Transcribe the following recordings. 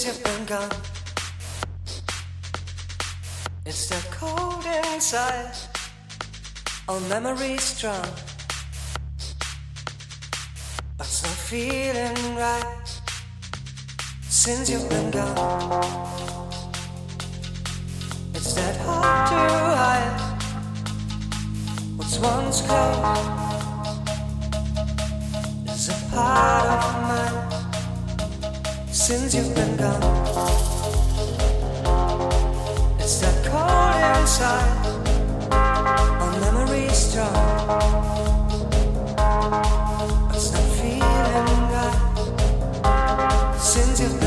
since you've been gone. It's still cold inside, all memories strong. But it's not feeling right since you've been gone. It's that hard to hide what's once gone. is a part of mine since you've been gone. It's that cold inside, our memories strong. It's not feeling right since you've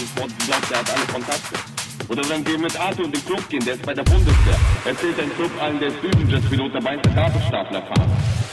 da hat die Daniel Sport gesagt, der hat alle Kontakte. Oder wenn wir mit Arthur in den Club gehen, der ist bei der Bundeswehr. Erzählt ein Club allen, der ist Düsenjet-Pilot, dabei ist der Gabelstapler fahren.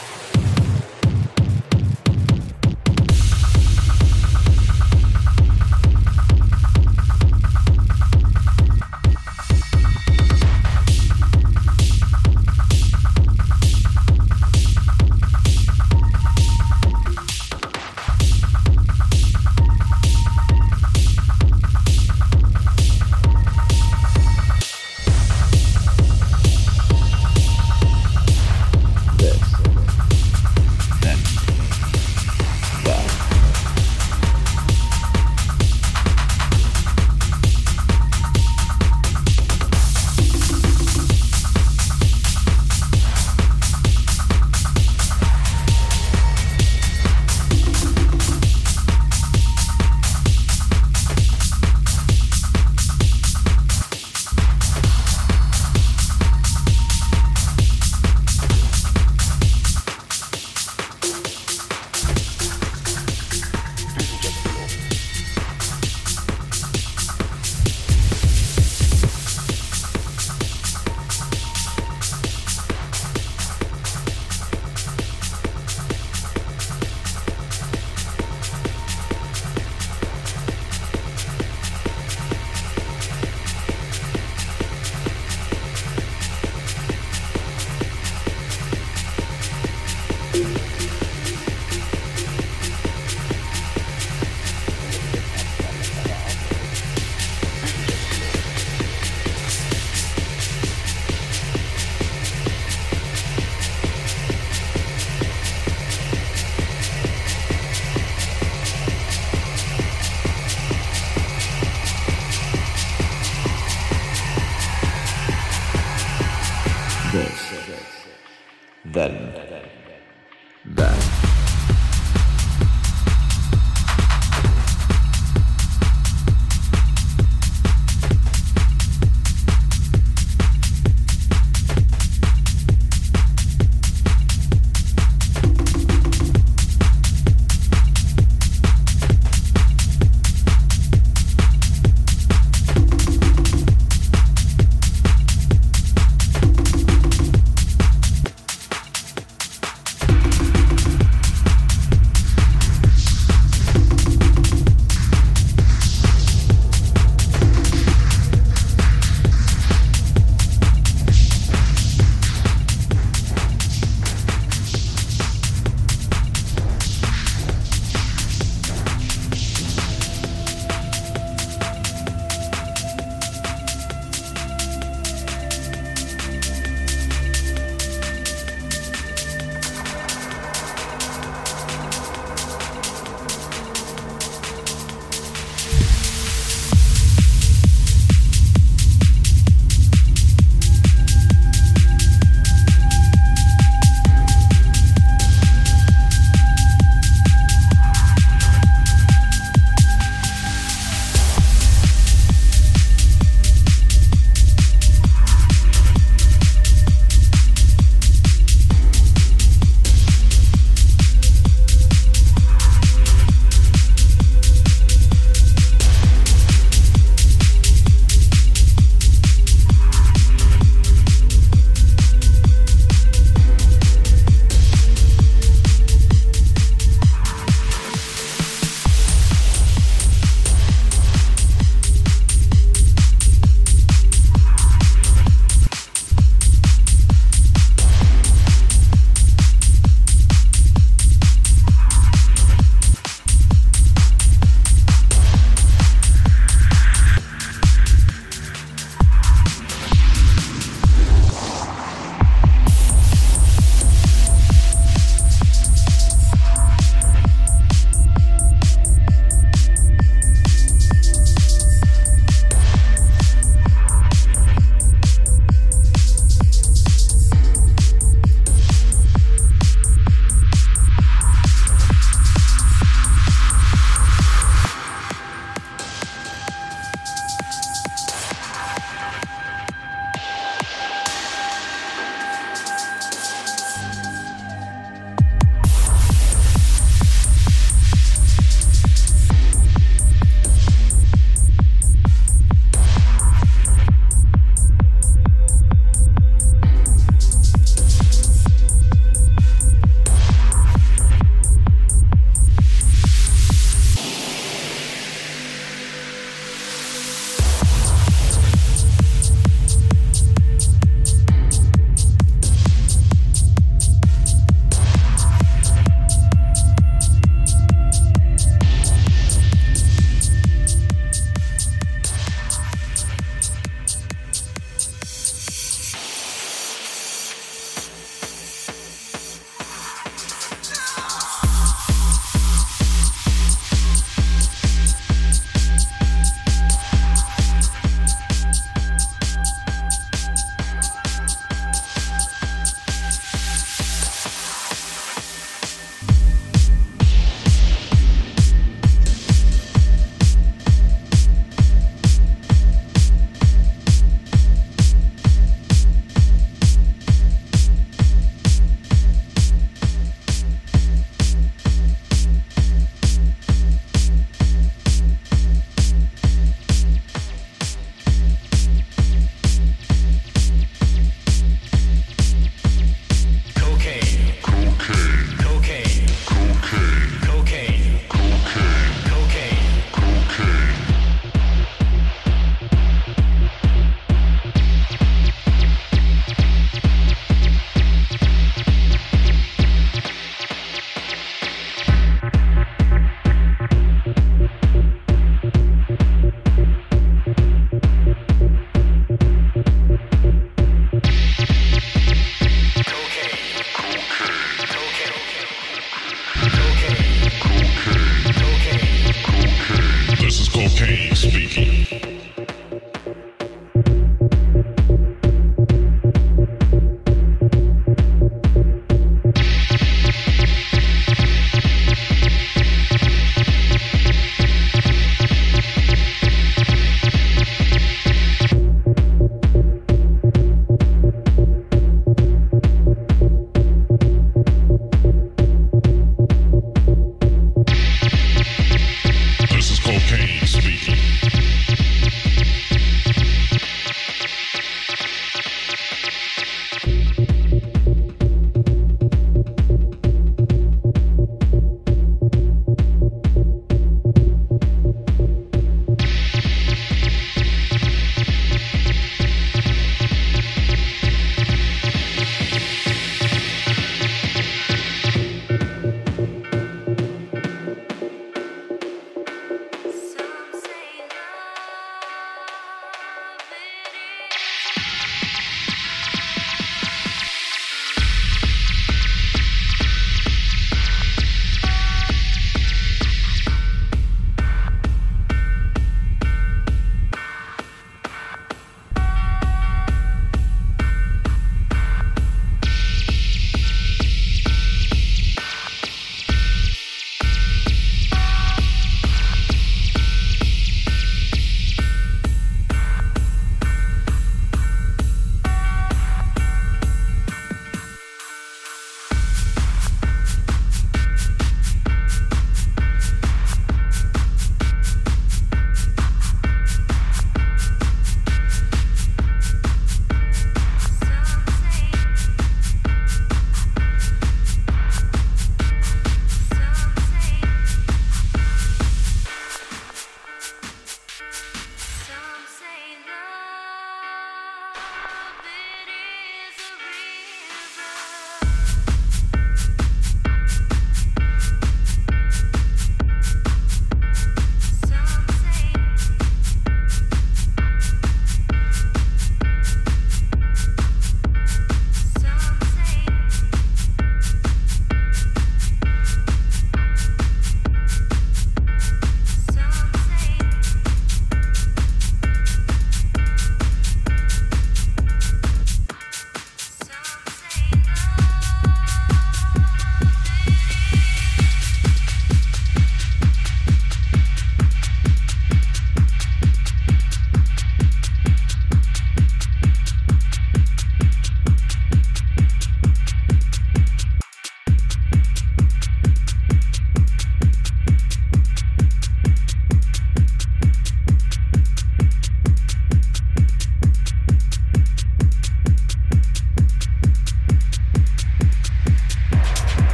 Kane speaking.